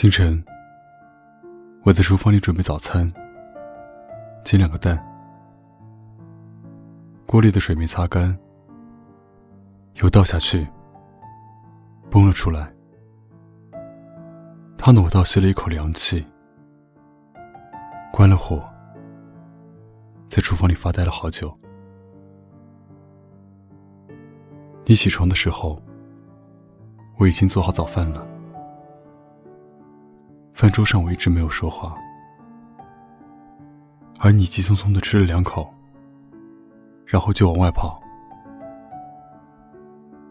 清晨，我在厨房里准备早餐，煎两个蛋。锅里的水没擦干，油倒下去，崩了出来。烫得我倒吸了一口凉气。关了火，在厨房里发呆了好久。你起床的时候，我已经做好早饭了。饭桌上我一直没有说话，而你急匆匆的吃了两口，然后就往外跑，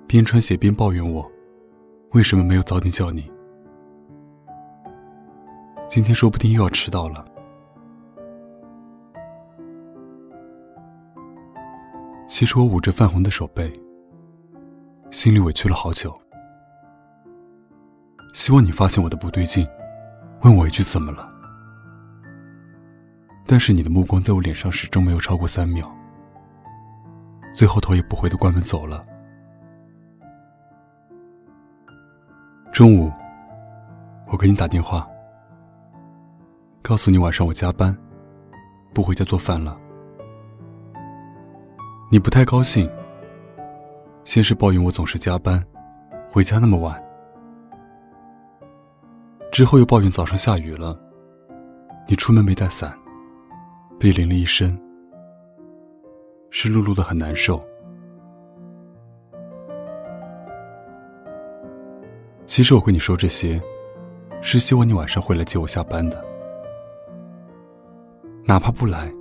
边穿鞋边抱怨我，为什么没有早点叫你？今天说不定又要迟到了。其实我捂着泛红的手背，心里委屈了好久，希望你发现我的不对劲。问我一句怎么了？但是你的目光在我脸上始终没有超过三秒，最后头也不回的关门走了。中午，我给你打电话，告诉你晚上我加班，不回家做饭了。你不太高兴，先是抱怨我总是加班，回家那么晚。之后又抱怨早上下雨了，你出门没带伞，被淋了一身，湿漉漉的很难受。其实我跟你说这些，是希望你晚上会来接我下班的，哪怕不来，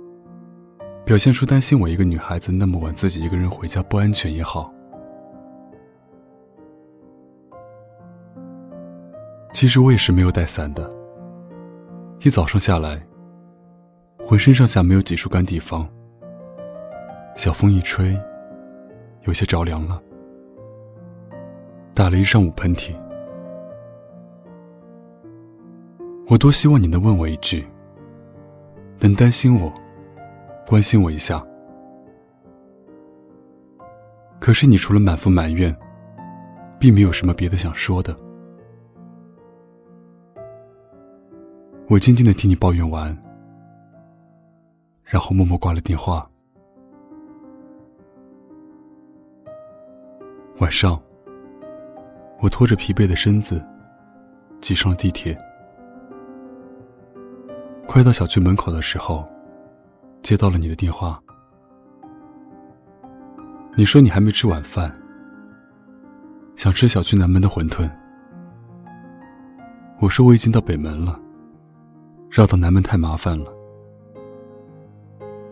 表现出担心我一个女孩子那么晚自己一个人回家不安全也好。其实我也是没有带伞的。一早上下来，浑身上下没有几处干地方，小风一吹，有些着凉了，打了一上午喷嚏。我多希望你能问我一句，能担心我，关心我一下。可是你除了满腹埋怨，并没有什么别的想说的。我静静的听你抱怨完，然后默默挂了电话。晚上，我拖着疲惫的身子挤上了地铁。快到小区门口的时候，接到了你的电话。你说你还没吃晚饭，想吃小区南门的馄饨。我说我已经到北门了。绕到南门太麻烦了。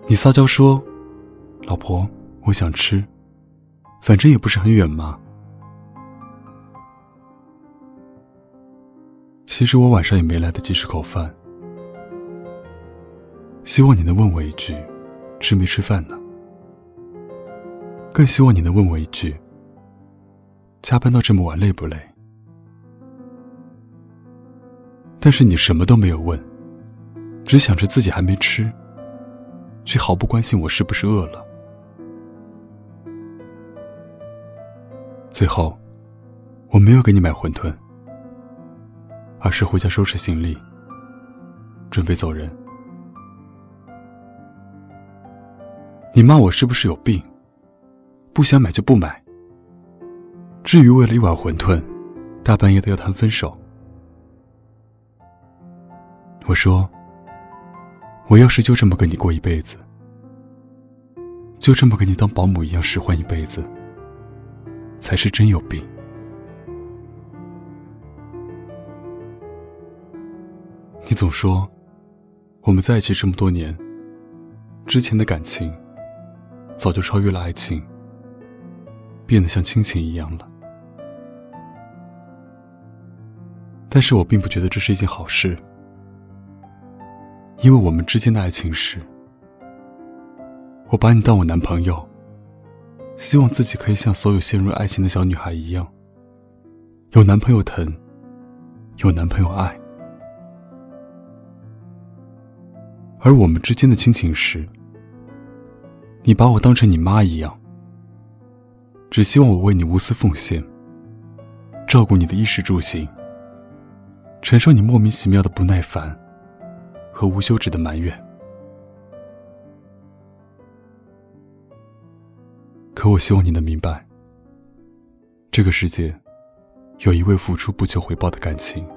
你撒娇说：“老婆，我想吃，反正也不是很远嘛。”其实我晚上也没来得及吃口饭。希望你能问我一句：“吃没吃饭呢？”更希望你能问我一句：“加班到这么晚累不累？”但是你什么都没有问。只想着自己还没吃，却毫不关心我是不是饿了。最后，我没有给你买馄饨，而是回家收拾行李，准备走人。你骂我是不是有病？不想买就不买。至于为了一碗馄饨，大半夜的要谈分手，我说。我要是就这么跟你过一辈子，就这么给你当保姆一样使唤一辈子，才是真有病。你总说我们在一起这么多年，之前的感情早就超越了爱情，变得像亲情一样了。但是我并不觉得这是一件好事。因为我们之间的爱情是，我把你当我男朋友，希望自己可以像所有陷入爱情的小女孩一样，有男朋友疼，有男朋友爱。而我们之间的亲情是，你把我当成你妈一样，只希望我为你无私奉献，照顾你的衣食住行，承受你莫名其妙的不耐烦和无休止的埋怨。可我希望你能明白，这个世界有一位付出不求回报的感情，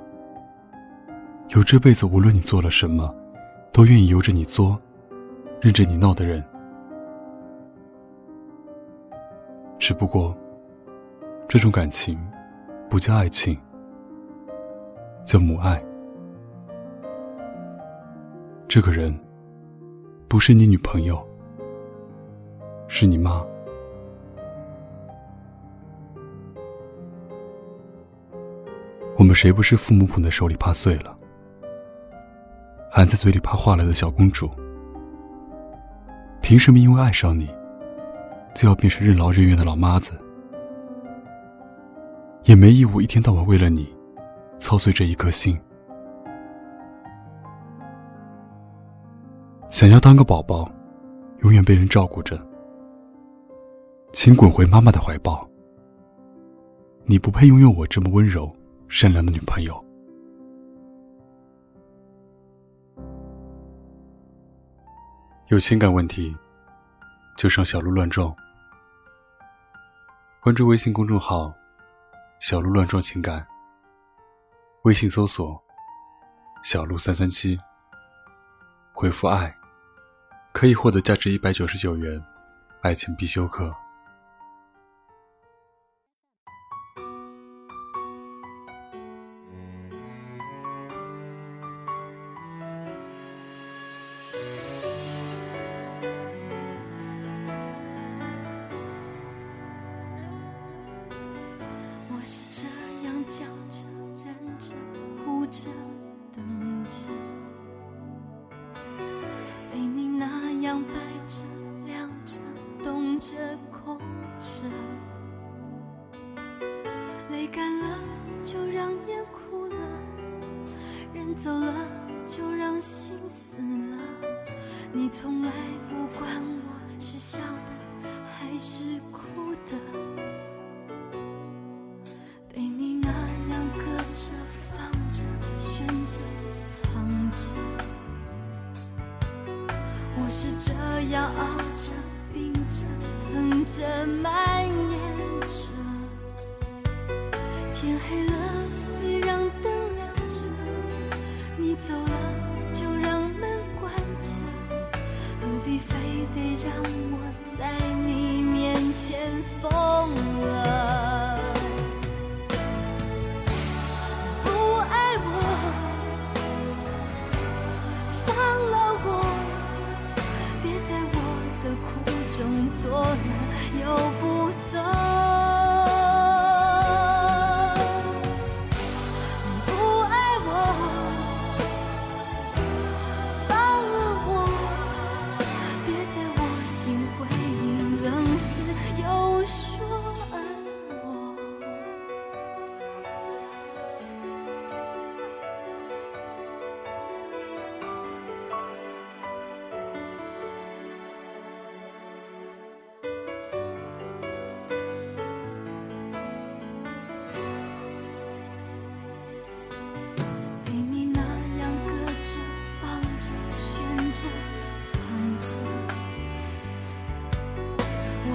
有这辈子无论你做了什么，都愿意由着你作，任着你闹的人。只不过，这种感情不叫爱情，叫母爱。这个人不是你女朋友，是你妈。我们谁不是父母捧在手里怕碎了，含在嘴里怕化了的小公主？凭什么因为爱上你，就要变成任劳任怨的老妈子？也没义务一天到晚为了你，操碎这一颗心。想要当个宝宝，永远被人照顾着，请滚回妈妈的怀抱。你不配拥有我这么温柔。善良的女朋友，有情感问题就上小鹿乱撞。关注微信公众号“小鹿乱撞情感”，微信搜索“小鹿三三七”，回复“爱”，可以获得价值一百九十九元爱情必修课。干了就让眼哭了，人走了就让心死了。你从来不管我是笑的还是哭的，被你那样搁着、放着、悬着、藏着。我是这样熬着、病着、疼着、埋黑了，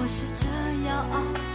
是这样熬